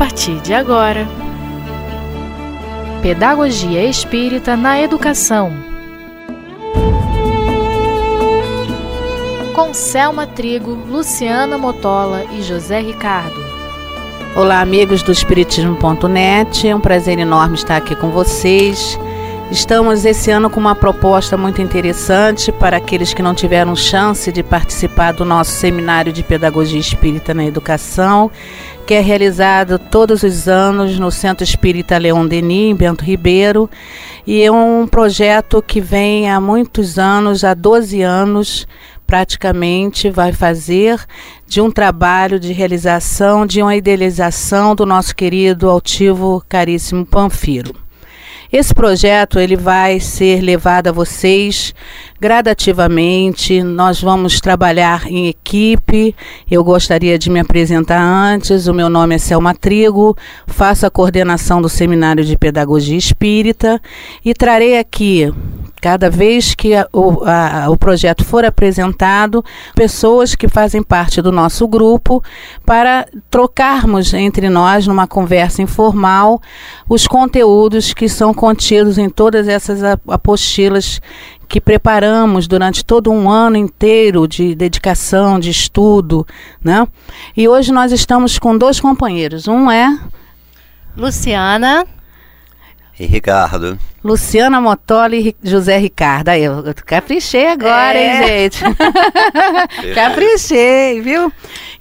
partir de agora. Pedagogia Espírita na Educação. Com Selma Trigo, Luciana Motola e José Ricardo. Olá, amigos do Espiritismo.net. É um prazer enorme estar aqui com vocês. Estamos esse ano com uma proposta muito interessante para aqueles que não tiveram chance de participar do nosso seminário de Pedagogia Espírita na Educação, que é realizado todos os anos no Centro Espírita Leon Denis, em Bento Ribeiro, e é um projeto que vem há muitos anos, há 12 anos, praticamente vai fazer de um trabalho de realização, de uma idealização do nosso querido altivo caríssimo Panfiro. Esse projeto ele vai ser levado a vocês gradativamente. Nós vamos trabalhar em equipe. Eu gostaria de me apresentar antes. O meu nome é Selma Trigo, faço a coordenação do Seminário de Pedagogia Espírita e trarei aqui Cada vez que a, o, a, o projeto for apresentado, pessoas que fazem parte do nosso grupo, para trocarmos entre nós, numa conversa informal, os conteúdos que são contidos em todas essas apostilas que preparamos durante todo um ano inteiro de dedicação, de estudo, né? E hoje nós estamos com dois companheiros. Um é Luciana e Ricardo. Luciana Motoli e José Ricardo. Aí, eu, eu caprichei agora, é. hein, gente? caprichei, viu?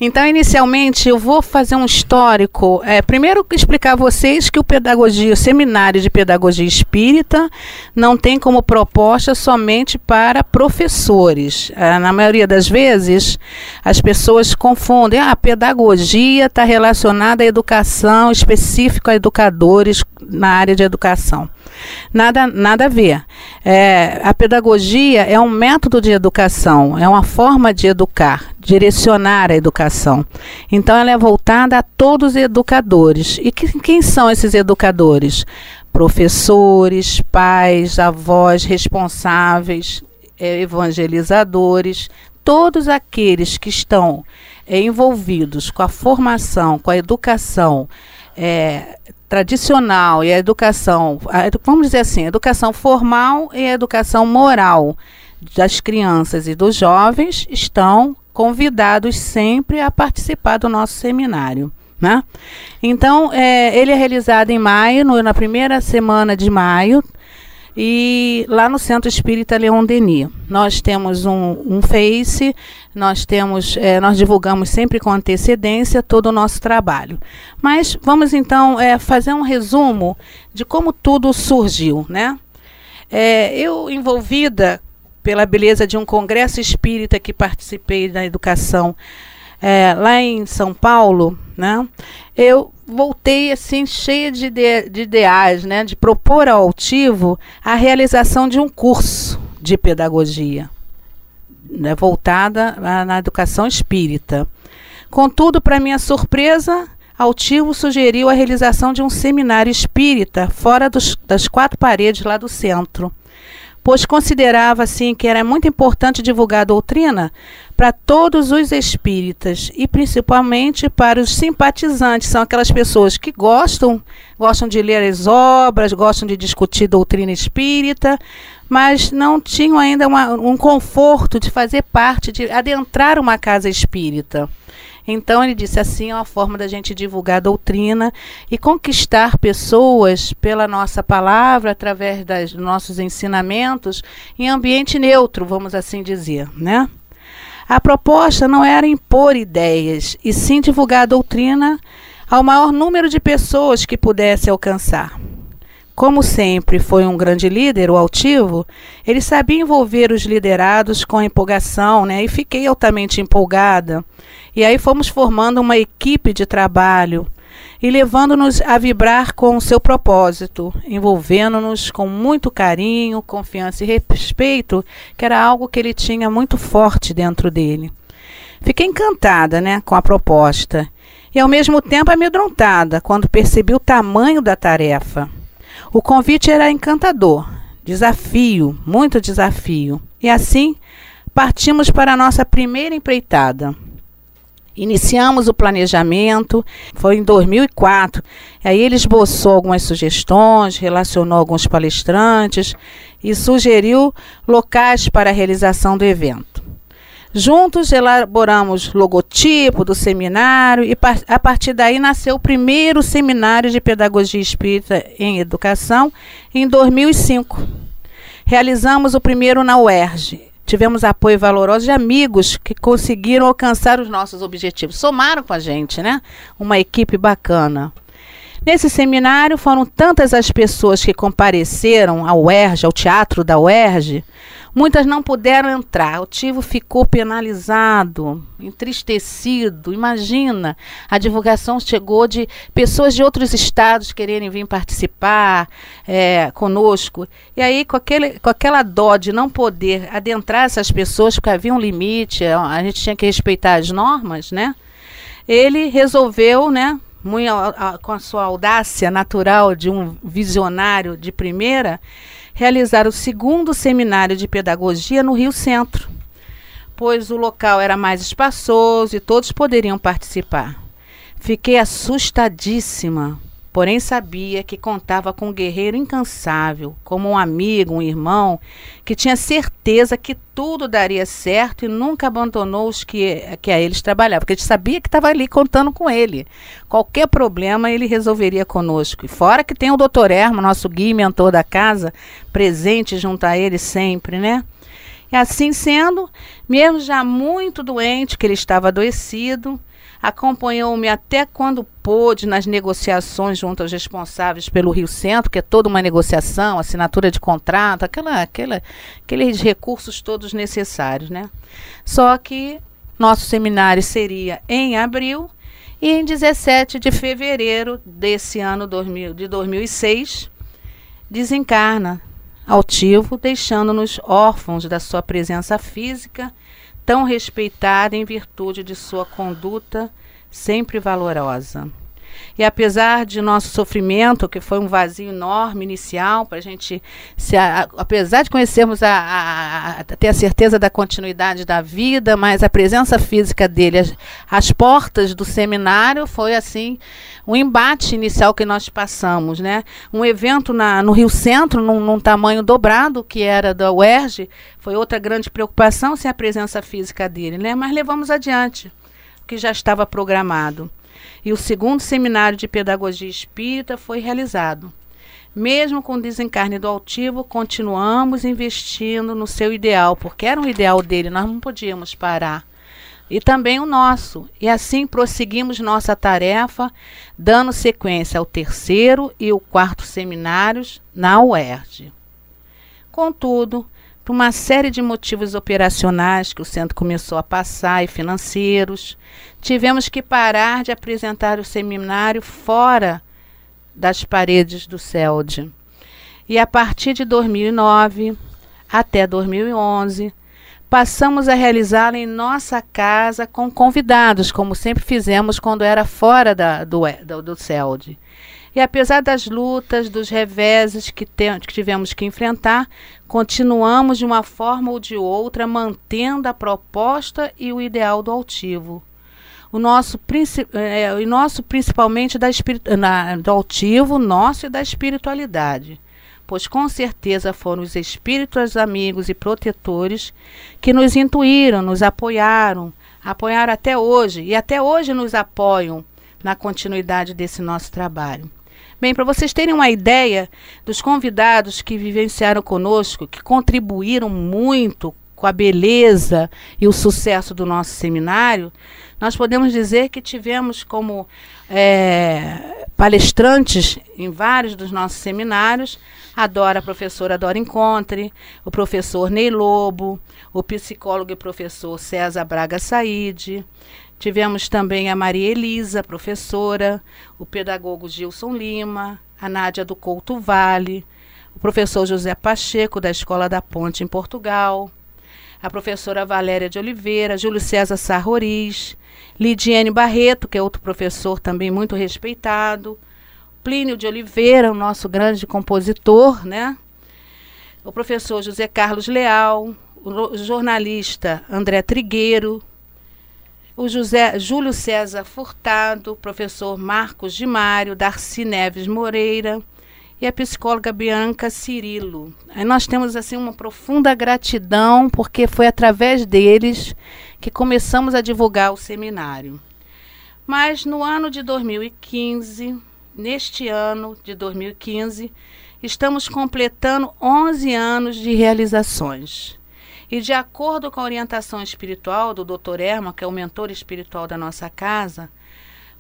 Então, inicialmente, eu vou fazer um histórico. É, primeiro, explicar a vocês que o pedagogia, o seminário de pedagogia espírita, não tem como proposta somente para professores. É, na maioria das vezes, as pessoas confundem. Ah, a pedagogia está relacionada à educação, específico a educadores na área de educação. Nada, nada a ver. É, a pedagogia é um método de educação, é uma forma de educar, direcionar a educação. Então, ela é voltada a todos os educadores. E que, quem são esses educadores? Professores, pais, avós, responsáveis, é, evangelizadores, todos aqueles que estão envolvidos com a formação, com a educação, é, tradicional e a educação, a, vamos dizer assim, a educação formal e a educação moral das crianças e dos jovens estão convidados sempre a participar do nosso seminário. Né? Então, é, ele é realizado em maio, no, na primeira semana de maio, e lá no Centro Espírita Leon Denis. Nós temos um, um Face, nós temos, é, nós divulgamos sempre com antecedência todo o nosso trabalho. Mas vamos então é, fazer um resumo de como tudo surgiu, né? É, eu envolvida pela beleza de um congresso espírita que participei da educação é, lá em São Paulo, né? Eu voltei assim cheia de, ide de ideais, né, de propor ao altivo a realização de um curso de pedagogia, né, voltada a, na educação espírita. Contudo, para minha surpresa, Altivo sugeriu a realização de um seminário espírita fora dos, das quatro paredes lá do centro pois considerava assim que era muito importante divulgar a doutrina para todos os espíritas e principalmente para os simpatizantes, são aquelas pessoas que gostam, gostam de ler as obras, gostam de discutir doutrina espírita, mas não tinham ainda uma, um conforto de fazer parte, de adentrar uma casa espírita. Então ele disse assim é uma forma da gente divulgar a doutrina e conquistar pessoas pela nossa palavra, através dos nossos ensinamentos, em ambiente neutro, vamos assim dizer, né? A proposta não era impor ideias, e sim divulgar a doutrina ao maior número de pessoas que pudesse alcançar. Como sempre foi um grande líder, o altivo, ele sabia envolver os liderados com empolgação, né? E fiquei altamente empolgada. E aí fomos formando uma equipe de trabalho e levando-nos a vibrar com o seu propósito, envolvendo-nos com muito carinho, confiança e respeito, que era algo que ele tinha muito forte dentro dele. Fiquei encantada, né, com a proposta e ao mesmo tempo amedrontada quando percebi o tamanho da tarefa. O convite era encantador, desafio, muito desafio. E assim, partimos para a nossa primeira empreitada. Iniciamos o planejamento, foi em 2004. Aí ele esboçou algumas sugestões, relacionou alguns palestrantes e sugeriu locais para a realização do evento. Juntos elaboramos logotipo do seminário e a partir daí nasceu o primeiro seminário de pedagogia espírita em educação em 2005. Realizamos o primeiro na UERJ tivemos apoio valoroso de amigos que conseguiram alcançar os nossos objetivos. Somaram com a gente, né? Uma equipe bacana. Nesse seminário foram tantas as pessoas que compareceram ao UERJ, ao teatro da UERJ, Muitas não puderam entrar. O Tivo ficou penalizado, entristecido. Imagina, a divulgação chegou de pessoas de outros estados quererem vir participar é, conosco. E aí, com, aquele, com aquela dó de não poder adentrar essas pessoas, porque havia um limite, a gente tinha que respeitar as normas, né? Ele resolveu, né? Muito, a, com a sua audácia natural de um visionário de primeira, realizar o segundo seminário de pedagogia no Rio Centro, pois o local era mais espaçoso e todos poderiam participar. Fiquei assustadíssima, porém sabia que contava com um guerreiro incansável, como um amigo, um irmão, que tinha certeza que tudo daria certo e nunca abandonou os que, que a eles trabalhavam, porque a gente sabia que estava ali contando com ele. Qualquer problema ele resolveria conosco. E fora que tem o doutor Ermo, nosso guia e mentor da casa, presente junto a ele sempre, né? E assim sendo, mesmo já muito doente, que ele estava adoecido, acompanhou-me até quando pôde nas negociações junto aos responsáveis pelo Rio Centro, que é toda uma negociação, assinatura de contrato, aquela, aquela, aqueles recursos todos necessários, né? Só que nosso seminário seria em abril e em 17 de fevereiro desse ano 2000, de 2006 desencarna altivo, deixando-nos órfãos da sua presença física tão respeitada em virtude de sua conduta sempre valorosa. E apesar de nosso sofrimento, que foi um vazio enorme inicial, para a gente, se, a, apesar de conhecermos, a, a, a, ter a certeza da continuidade da vida, mas a presença física dele, as, as portas do seminário, foi assim um embate inicial que nós passamos. Né? Um evento na, no Rio Centro, num, num tamanho dobrado, que era da UERJ, foi outra grande preocupação sem a presença física dele, né? mas levamos adiante o que já estava programado e o segundo seminário de pedagogia espírita foi realizado. Mesmo com o desencarne do altivo, continuamos investindo no seu ideal, porque era um ideal dele, nós não podíamos parar. E também o nosso. E assim prosseguimos nossa tarefa, dando sequência ao terceiro e o quarto seminários na UERJ. Contudo, por uma série de motivos operacionais que o centro começou a passar e financeiros, tivemos que parar de apresentar o seminário fora das paredes do CELD. E a partir de 2009 até 2011, passamos a realizá-lo em nossa casa com convidados, como sempre fizemos quando era fora da, do, do, do CELD. E apesar das lutas, dos reveses que, que tivemos que enfrentar, continuamos de uma forma ou de outra mantendo a proposta e o ideal do altivo. O nosso, é, o nosso principalmente da na, do altivo, nosso e da espiritualidade pois com certeza foram os espíritos amigos e protetores que nos intuíram, nos apoiaram, apoiaram até hoje e até hoje nos apoiam na continuidade desse nosso trabalho. Bem, para vocês terem uma ideia dos convidados que vivenciaram conosco, que contribuíram muito com a beleza e o sucesso do nosso seminário, nós podemos dizer que tivemos como é, palestrantes em vários dos nossos seminários a Dora, a professora Dora Encontre, o professor Ney Lobo, o psicólogo e professor César Braga Saide, Tivemos também a Maria Elisa, professora, o pedagogo Gilson Lima, a Nádia do Couto Vale, o professor José Pacheco, da Escola da Ponte, em Portugal, a professora Valéria de Oliveira, Júlio César Sarroriz, Lidiane Barreto, que é outro professor também muito respeitado, Plínio de Oliveira, o nosso grande compositor, né? O professor José Carlos Leal, o jornalista André Trigueiro, o José Júlio César Furtado, professor Marcos de Mário, Darcy Neves Moreira e a psicóloga Bianca Cirilo. Aí nós temos assim uma profunda gratidão porque foi através deles que começamos a divulgar o seminário. Mas no ano de 2015, neste ano de 2015, estamos completando 11 anos de realizações. E de acordo com a orientação espiritual do Dr. Erma, que é o mentor espiritual da nossa casa,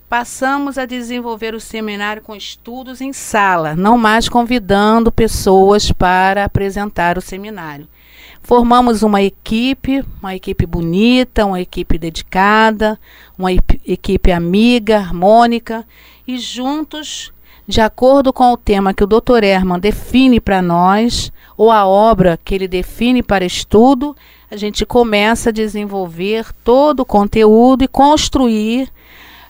passamos a desenvolver o seminário com estudos em sala, não mais convidando pessoas para apresentar o seminário. Formamos uma equipe, uma equipe bonita, uma equipe dedicada, uma equipe amiga, harmônica, e juntos, de acordo com o tema que o Dr. Herman define para nós, ou a obra que ele define para estudo, a gente começa a desenvolver todo o conteúdo e construir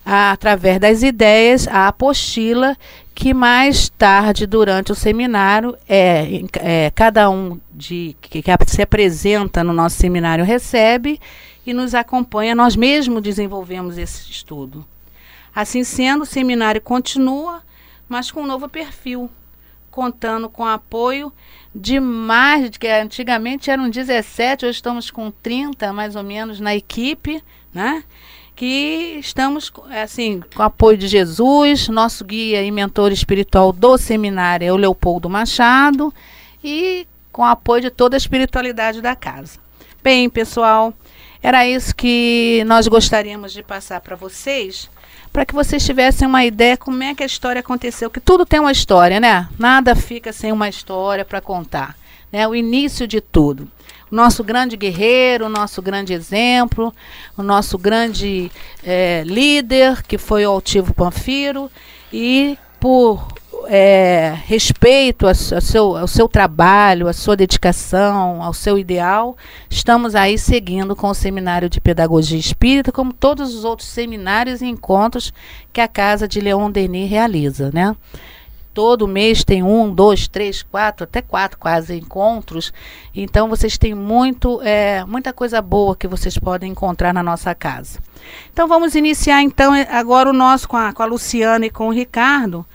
através das ideias, a apostila que mais tarde, durante o seminário, é, é cada um de, que, que se apresenta no nosso seminário recebe e nos acompanha. Nós mesmos desenvolvemos esse estudo. Assim sendo, o seminário continua, mas com um novo perfil, contando com apoio de mais, que antigamente eram 17, hoje estamos com 30 mais ou menos na equipe, né? que estamos assim com o apoio de Jesus, nosso guia e mentor espiritual do seminário é o Leopoldo Machado e com o apoio de toda a espiritualidade da casa. Bem, pessoal, era isso que nós gostaríamos de passar para vocês, para que vocês tivessem uma ideia como é que a história aconteceu, que tudo tem uma história, né? Nada fica sem uma história para contar, né? O início de tudo nosso grande guerreiro, o nosso grande exemplo, o nosso grande é, líder, que foi o Altivo Panfiro, e por é, respeito ao seu, ao seu trabalho, à sua dedicação, ao seu ideal, estamos aí seguindo com o Seminário de Pedagogia Espírita, como todos os outros seminários e encontros que a Casa de Leon Denis realiza, né? Todo mês tem um, dois, três, quatro, até quatro quase encontros. Então vocês têm muito, é, muita coisa boa que vocês podem encontrar na nossa casa. Então vamos iniciar então agora o nosso com a, com a Luciana e com o Ricardo,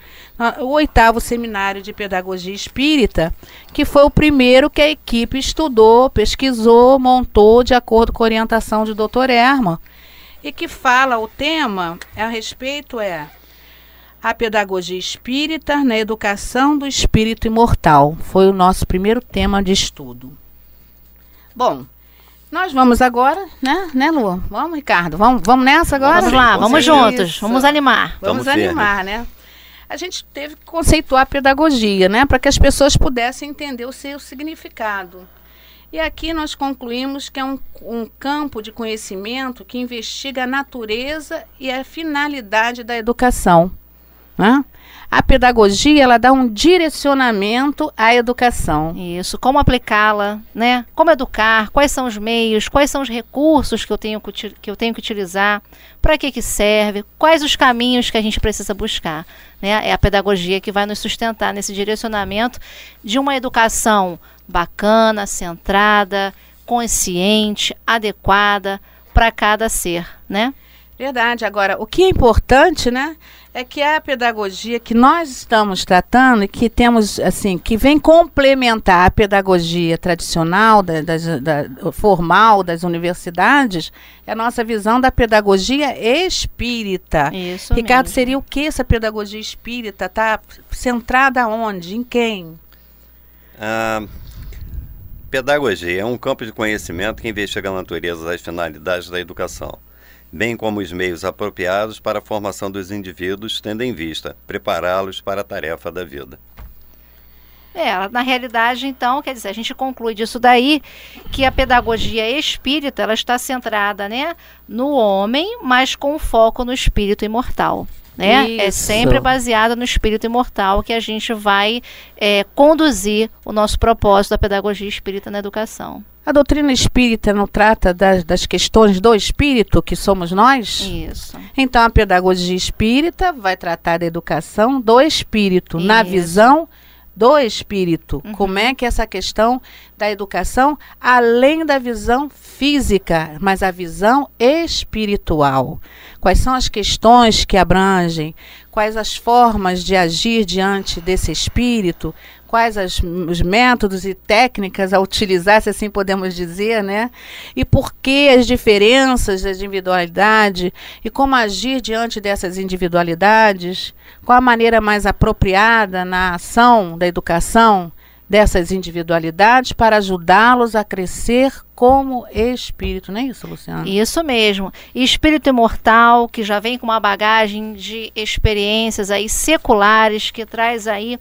o oitavo seminário de pedagogia espírita, que foi o primeiro que a equipe estudou, pesquisou, montou de acordo com a orientação de Dr. Erma, e que fala o tema a respeito é a pedagogia espírita na educação do espírito imortal. Foi o nosso primeiro tema de estudo. Bom, nós vamos agora, né, né, Lu? Vamos, Ricardo? Vamos, vamos nessa agora? Vamos lá, vamos juntos, Isso. vamos animar. Vamos, vamos animar, né? A gente teve que conceituar a pedagogia, né, para que as pessoas pudessem entender o seu significado. E aqui nós concluímos que é um, um, campo de conhecimento que investiga a natureza e a finalidade da educação. Né? A pedagogia ela dá um direcionamento à educação. Isso, como aplicá-la, né? Como educar, quais são os meios, quais são os recursos que eu tenho que, que, eu tenho que utilizar, para que, que serve, quais os caminhos que a gente precisa buscar. Né? É a pedagogia que vai nos sustentar nesse direcionamento de uma educação bacana, centrada, consciente, adequada para cada ser, né? Verdade. Agora, o que é importante, né, é que a pedagogia que nós estamos tratando e que temos, assim, que vem complementar a pedagogia tradicional, da, da, formal das universidades, é a nossa visão da pedagogia espírita. Isso Ricardo, mesmo. seria o que essa pedagogia espírita? Está centrada onde? Em quem? Ah, pedagogia é um campo de conhecimento que investiga a natureza das finalidades da educação bem como os meios apropriados para a formação dos indivíduos, tendo em vista prepará-los para a tarefa da vida. É, na realidade, então, quer dizer, a gente conclui disso daí que a pedagogia espírita ela está centrada, né, no homem, mas com foco no espírito imortal. Né? É sempre baseada no espírito imortal que a gente vai é, conduzir o nosso propósito da pedagogia espírita na educação. A doutrina espírita não trata das, das, questões do espírito, que somos nós? Isso. Então a pedagogia espírita vai tratar da educação do espírito, Isso. na visão do espírito. Uhum. Como é que essa questão da educação, além da visão física, mas a visão espiritual. Quais são as questões que abrangem? Quais as formas de agir diante desse espírito? Quais as, os métodos e técnicas a utilizar, se assim podemos dizer, né? E por que as diferenças da individualidade e como agir diante dessas individualidades, qual a maneira mais apropriada na ação da educação dessas individualidades para ajudá-los a crescer como espírito, não é isso, Luciano? Isso mesmo. espírito imortal que já vem com uma bagagem de experiências aí seculares que traz aí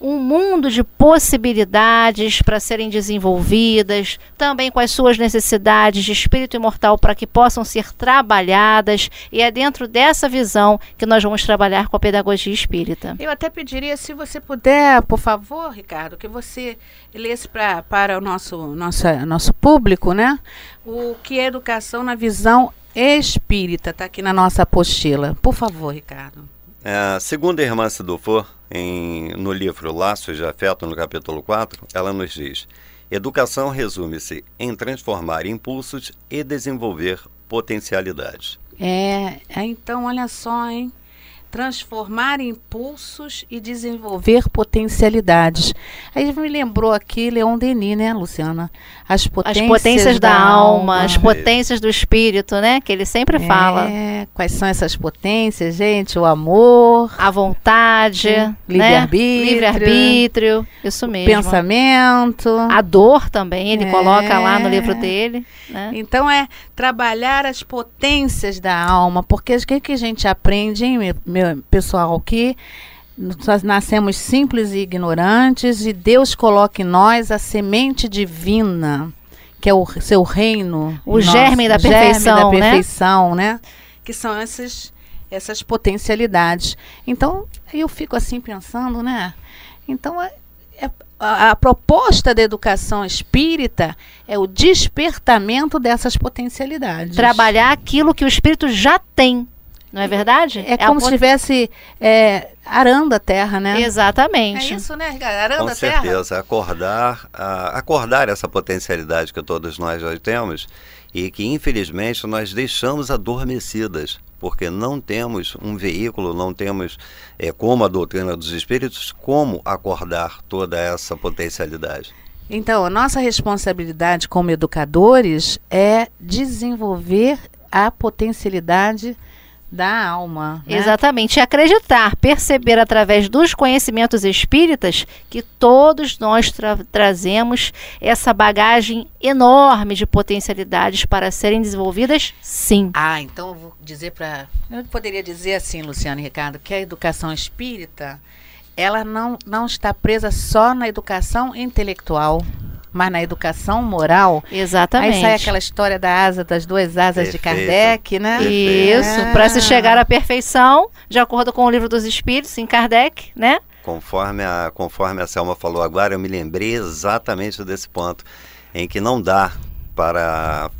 um mundo de possibilidades para serem desenvolvidas, também com as suas necessidades de espírito imortal para que possam ser trabalhadas, e é dentro dessa visão que nós vamos trabalhar com a pedagogia espírita. Eu até pediria, se você puder, por favor, Ricardo, que você lesse pra, para o nosso, nossa, nosso público, né? O que é educação na visão espírita, está aqui na nossa apostila. Por favor, Ricardo. É, segundo a irmã Sidufor, em, no livro Laços de Afeto, no capítulo 4, ela nos diz: Educação resume-se em transformar impulsos e desenvolver potencialidades. É, é então olha só, hein? Transformar impulsos e desenvolver potencialidades. Aí me lembrou aqui Leon Denis, né, Luciana? As potências, as potências da, da alma, alma, as potências do espírito, né? Que ele sempre é, fala. Quais são essas potências, gente? O amor, a vontade, né? livre-arbítrio, livre-arbítrio, isso mesmo. Pensamento, a dor também, ele é. coloca lá no livro dele. Né? Então é trabalhar as potências da alma, porque o que, que a gente aprende, hein, meu, pessoal, que nós nascemos simples e ignorantes e Deus coloca em nós a semente divina, que é o seu reino, o nosso, germe da perfeição, germe da perfeição, né? né? Que são essas essas potencialidades. Então, eu fico assim pensando, né? Então, é, é, a, a, proposta da educação espírita é o despertamento dessas potencialidades. Trabalhar aquilo que o espírito já tem. Não é verdade? É, é como se estivesse é, arando a terra, né? Exatamente. É isso, né, Arando Com a terra. Com certeza. Acordar, acordar essa potencialidade que todos nós já temos e que, infelizmente, nós deixamos adormecidas porque não temos um veículo, não temos, é, como a doutrina dos espíritos, como acordar toda essa potencialidade. Então, a nossa responsabilidade como educadores é desenvolver a potencialidade da alma. Né? Exatamente. E acreditar, perceber através dos conhecimentos espíritas que todos nós tra trazemos essa bagagem enorme de potencialidades para serem desenvolvidas, sim. Ah, então eu vou dizer para. Eu poderia dizer assim, Luciano e Ricardo, que a educação espírita ela não, não está presa só na educação intelectual mas na educação moral. Exatamente. Aí sai aquela história da asa, das duas asas Perfeito. de Kardec, né? Isso, é. para se chegar à perfeição, de acordo com o livro dos Espíritos, em Kardec, né? Conforme a, conforme a Selma falou agora, eu me lembrei exatamente desse ponto, em que não dá para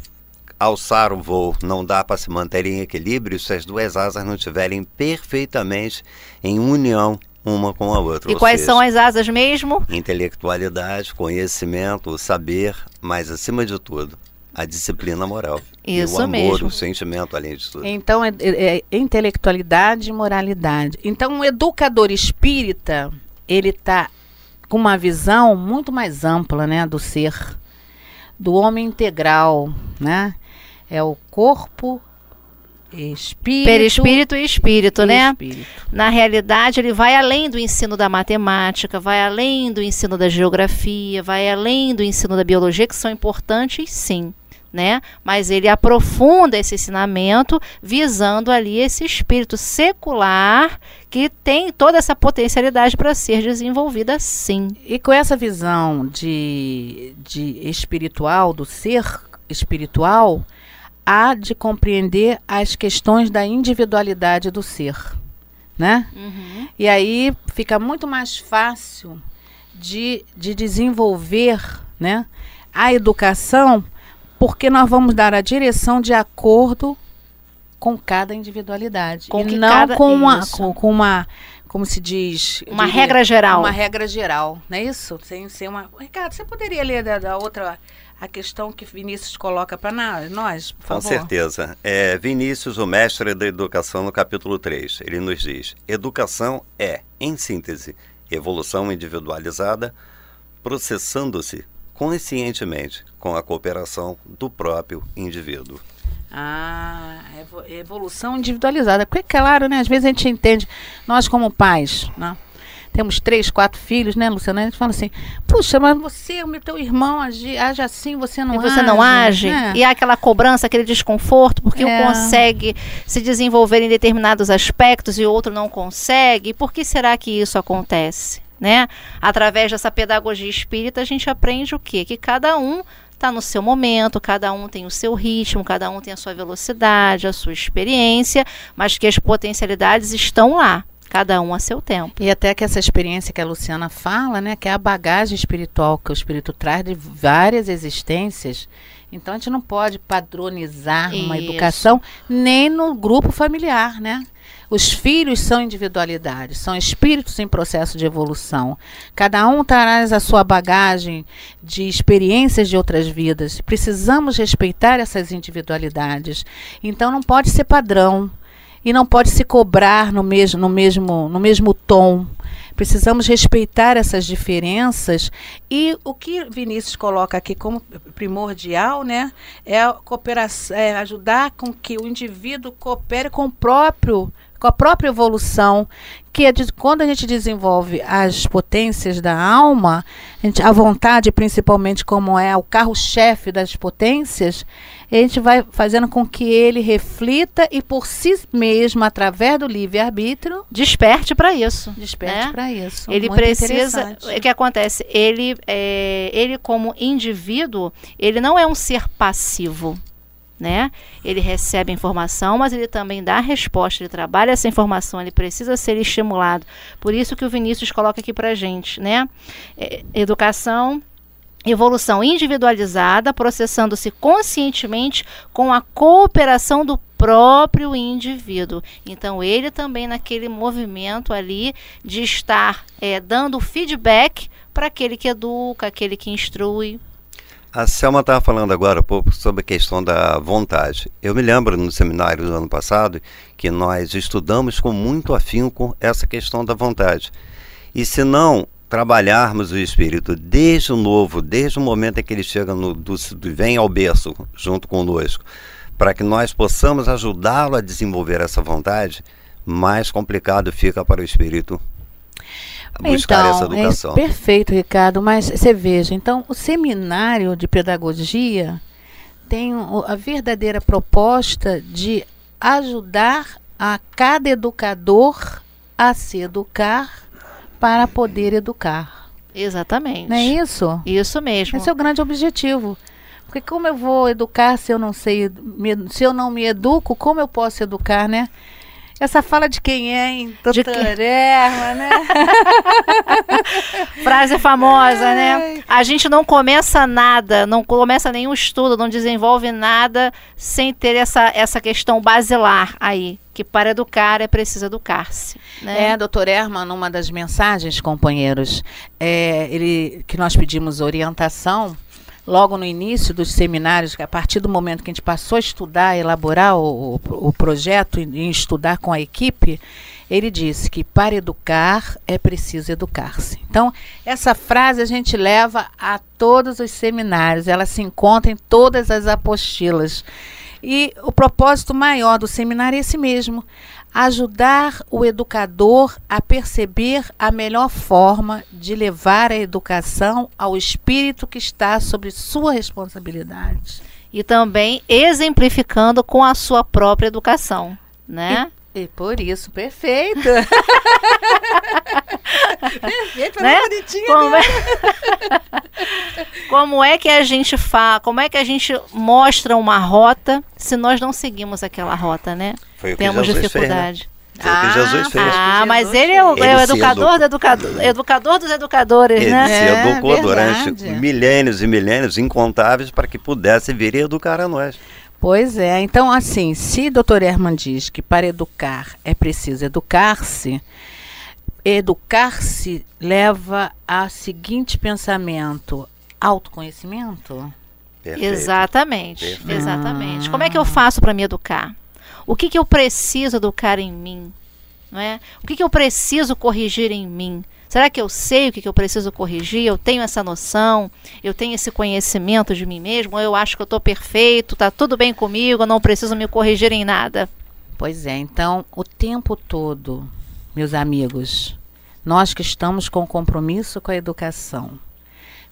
alçar o voo, não dá para se manter em equilíbrio se as duas asas não estiverem perfeitamente em união uma com a outra. E quais seja, são as asas mesmo? Intelectualidade, conhecimento, saber, mas acima de tudo, a disciplina moral. Isso e o amor, mesmo. o sentimento, além de tudo. Então, é, é, é intelectualidade e moralidade. Então, o educador espírita, ele está com uma visão muito mais ampla, né, do ser, do homem integral, né? É o corpo, Espírito, Perispírito e espírito, e né? Espírito. Na realidade, ele vai além do ensino da matemática, vai além do ensino da geografia, vai além do ensino da biologia, que são importantes, sim. Né? Mas ele aprofunda esse ensinamento visando ali esse espírito secular que tem toda essa potencialidade para ser desenvolvida sim. E com essa visão de, de espiritual, do ser espiritual, há de compreender as questões da individualidade do ser, né? Uhum. E aí fica muito mais fácil de, de desenvolver, né, a educação, porque nós vamos dar a direção de acordo com cada individualidade com e não cada, com, uma, com, com, uma como se diz? Uma diria, regra geral. Uma regra geral, não é isso? Sem ser uma. Ricardo, você poderia ler da, da outra a questão que Vinícius coloca para nós, por Com favor? certeza. É, Vinícius, o mestre da educação, no capítulo 3, ele nos diz: educação é, em síntese, evolução individualizada, processando-se conscientemente com a cooperação do próprio indivíduo. Ah, evo- evolução individualizada. Porque, claro, né? Às vezes a gente entende, nós como pais, né? Temos três, quatro filhos, né, Luciana? A gente fala assim, puxa, mas você, o meu teu irmão age, age assim, você não e age. você não age, né? e há aquela cobrança, aquele desconforto, porque É. um consegue se desenvolver em determinados aspectos e o outro não consegue. E por que será que isso acontece? Né? Através dessa pedagogia espírita, a gente aprende o quê? Que cada um está no seu momento, cada um tem o seu ritmo, cada um tem a sua velocidade, a sua experiência, mas que as potencialidades estão lá, cada um a seu tempo. E até que essa experiência que a Luciana fala, né, que é a bagagem espiritual que o espírito traz de várias existências. Então a gente não pode padronizar uma Isso. educação nem no grupo familiar, né? Os filhos são individualidades, são espíritos em processo de evolução. Cada um traz a sua bagagem de experiências de outras vidas. Precisamos respeitar essas individualidades. Então não pode ser padrão e não pode se cobrar no mesmo, no mesmo, no mesmo tom. Precisamos respeitar essas diferenças e o que Vinícius coloca aqui como primordial, né, é cooperação, é ajudar com que o indivíduo coopere com o próprio com a própria evolução, que é de, quando a gente desenvolve as potências da alma, a, gente, a vontade principalmente como é o carro-chefe das potências, a gente vai fazendo com que ele reflita e por si mesmo, através do livre-arbítrio, Desperte para isso. desperte né? para isso. Ele Muito precisa. O que acontece? Ele, é, ele como indivíduo, ele não é um ser passivo. Né? Ele recebe informação, mas ele também dá resposta, ele trabalha essa informação, ele precisa ser estimulado. Por isso que o Vinícius coloca aqui para gente, né? É, educação, evolução individualizada, processando-se conscientemente com a cooperação do próprio indivíduo. Então, ele também naquele movimento ali de estar é, dando feedback para aquele que educa, aquele que instrui. A Selma estava falando agora um pouco sobre a questão da vontade. Eu me lembro no seminário do ano passado que nós estudamos com muito afinco essa questão da vontade. E se não trabalharmos o espírito desde o novo, desde o momento em que ele chega no, do, do- vem ao berço junto conosco, para que nós possamos ajudá-lo a desenvolver essa vontade, mais complicado fica para o espírito buscar essa Então, é educação. perfeito, Ricardo, mas você veja, então o seminário de pedagogia tem a verdadeira proposta de ajudar a cada educador a se educar para poder educar. Exatamente. Não é isso? Isso mesmo. Esse é o grande objetivo. Porque como eu vou educar se eu não sei, se eu não me educo, como eu posso educar, né? Essa fala de quem é, hein? De Doutora Erma, né? Frase famosa, né? A gente não começa nada, não começa nenhum estudo, não desenvolve nada sem ter essa, essa questão basilar aí. Que para educar é preciso educar-se. Né? É, doutor Erma, numa das mensagens, companheiros, é, ele, que nós pedimos orientação, logo no início dos seminários, a partir do momento que a gente passou a estudar, elaborar o, o, projeto e estudar com a equipe, ele disse que para educar é preciso educar-se. Então, essa frase a gente leva a todos os seminários, ela se encontra em todas as apostilas. E o propósito maior do seminário é esse mesmo: ajudar o educador a perceber a melhor forma de levar a educação ao espírito que está sobre sua responsabilidade. E também exemplificando com a sua própria educação. Né? E por isso, perfeito. perfeito, Né? bonitinha. Como é... como é que a gente fa... como é que a gente mostra uma rota se nós não seguimos aquela rota, né? Foi o que Temos Jesus fez, né? dificuldade. Foi o que Jesus fez. Ah, mas ele é o, fez. é o Ele educador, do educador, educador dos educadores, Ele né? se É, educou durante milênios e milênios incontáveis para que pudesse vir e educar a nós. Pois é, então assim, se doutor Herman diz que para educar é preciso educar-se, educar-se leva a seguinte pensamento: autoconhecimento? Perfeito. Exatamente, Perfeito. exatamente. Como é que eu faço para me educar? O que, que eu preciso educar em mim? Não é? O que, que eu preciso corrigir em mim? Será que eu sei o que, que eu preciso corrigir? Eu tenho essa noção? Eu tenho esse conhecimento de mim mesmo? Ou eu acho que eu estou perfeito, está tudo bem comigo, eu não preciso me corrigir em nada? Pois é, então o tempo todo, meus amigos, nós que estamos com compromisso com a educação,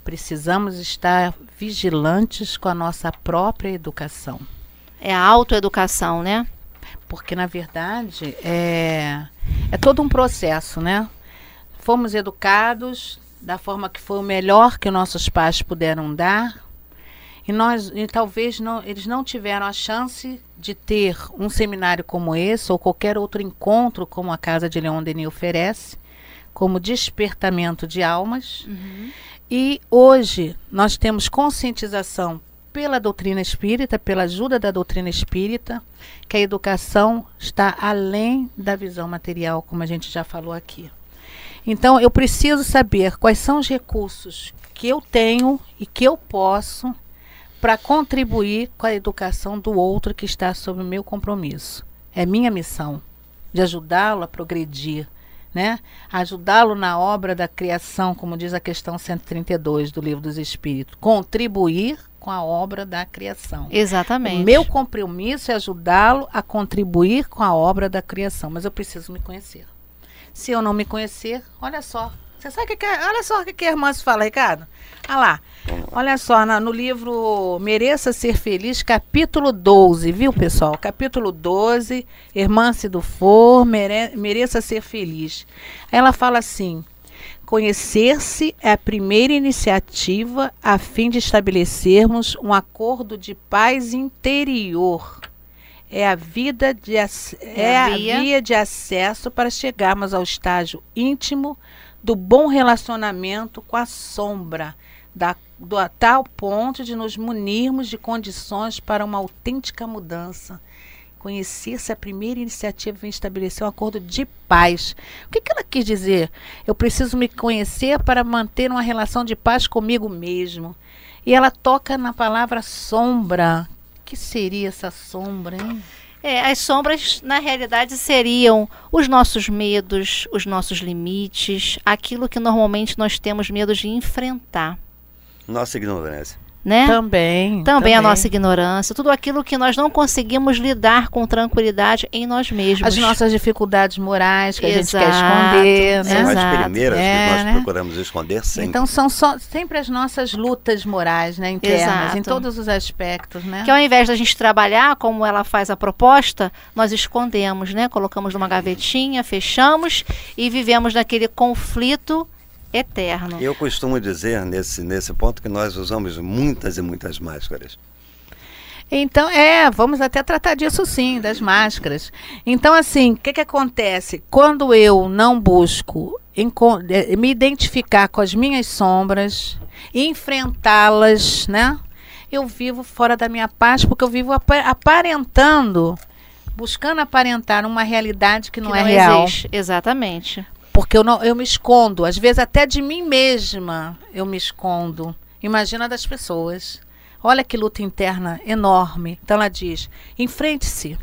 precisamos estar vigilantes com a nossa própria educação. É a autoeducação, né? Porque, na verdade, é, é todo um processo, né? Fomos educados da forma que foi o melhor que nossos pais puderam dar. E nós, e talvez não, eles não tiveram a chance de ter um seminário como esse ou qualquer outro encontro como a Casa de Leon Denis oferece, como despertamento de almas. E hoje nós temos conscientização pela doutrina espírita, pela ajuda da doutrina espírita, que a educação está além da visão material, como a gente já falou aqui. Então eu preciso saber quais são os recursos que eu tenho e que eu posso para contribuir com a educação do outro que está sob o meu compromisso. É minha missão de ajudá-lo a progredir, né? Ajudá-lo na obra da criação, como diz a questão 132 do Livro dos Espíritos, contribuir com a obra da criação. Exatamente. O meu compromisso é ajudá-lo a contribuir com a obra da criação, mas eu preciso me conhecer. Se eu não me conhecer, olha só. Você sabe o que, que é? Olha só o que, que a irmã se fala, Ricardo. Olha lá. Olha só, no livro Mereça Ser Feliz, capítulo 12, viu, pessoal? Capítulo 12, Irmã se do For, mere, Mereça Ser Feliz. Ela fala assim: Conhecer-se é a primeira iniciativa a fim de estabelecermos um acordo de paz interior. É a vida de É é a a via. via de acesso para chegarmos ao estágio íntimo do bom relacionamento com a sombra, da, do, a tal ponto de nos munirmos de condições para uma autêntica mudança. Conhecer-se a primeira iniciativa em estabelecer um acordo de paz. O que, que ela quis dizer? Eu preciso me conhecer para manter uma relação de paz comigo mesmo. E ela toca na palavra sombra. O que seria essa sombra, hein? É, as sombras, na realidade, seriam os nossos medos, os nossos limites, aquilo que normalmente nós temos medo de enfrentar, Nossa ignorância. Né? Também. Também a nossa ignorância, tudo aquilo que nós não conseguimos lidar com tranquilidade em nós mesmos. As nossas dificuldades morais que a gente quer Exato, esconder, São né? Exato. as primeiras É, que nós né? procuramos esconder sempre. Então são só, sempre as nossas lutas morais, né, internas, em Exato. todos os aspectos, né? Que ao invés da gente trabalhar como ela faz a proposta, nós escondemos, né? Colocamos numa gavetinha, fechamos e vivemos naquele conflito eterno. Eu costumo dizer nesse, nesse ponto que nós usamos muitas e muitas máscaras. Então, é, vamos até tratar disso sim, das máscaras. Então, assim, o que, que acontece? Quando eu não busco eh, me identificar com as minhas sombras, enfrentá-las, né? Eu vivo fora da minha paz, porque eu vivo apa- aparentando, buscando aparentar uma realidade que não, que é não real. existe. Exatamente. Porque eu, não, eu me escondo, às vezes até de mim mesma eu me escondo. Imagina das pessoas. Olha que luta interna enorme. Então ela diz: enfrente-se.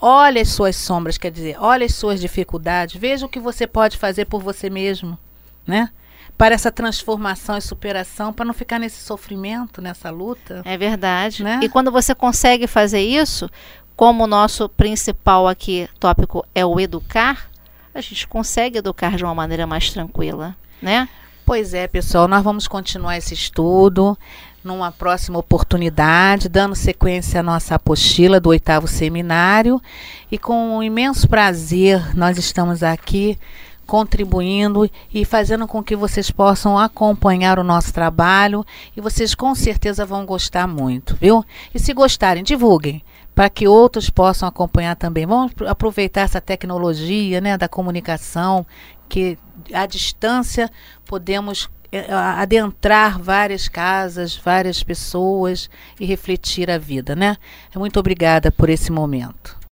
Olha as suas sombras, quer dizer, olha as suas dificuldades, veja o que você pode fazer por você mesmo, né? Para essa transformação e superação, para não ficar nesse sofrimento, nessa luta. É verdade. Né? E quando você consegue fazer isso, como o nosso principal aqui tópico é o educar, a gente consegue educar de uma maneira mais tranquila, né? Pois é, pessoal, nós vamos continuar esse estudo numa próxima oportunidade, dando sequência à nossa apostila do oitavo seminário. E com um imenso prazer, nós estamos aqui contribuindo e fazendo com que vocês possam acompanhar o nosso trabalho e vocês com certeza vão gostar muito, viu? E se gostarem, divulguem para que outros possam acompanhar também. Vamos apro- aproveitar essa tecnologia, né, da comunicação, que à distância podemos eh, adentrar várias casas, várias pessoas e refletir a vida, né? Muito obrigada por esse momento.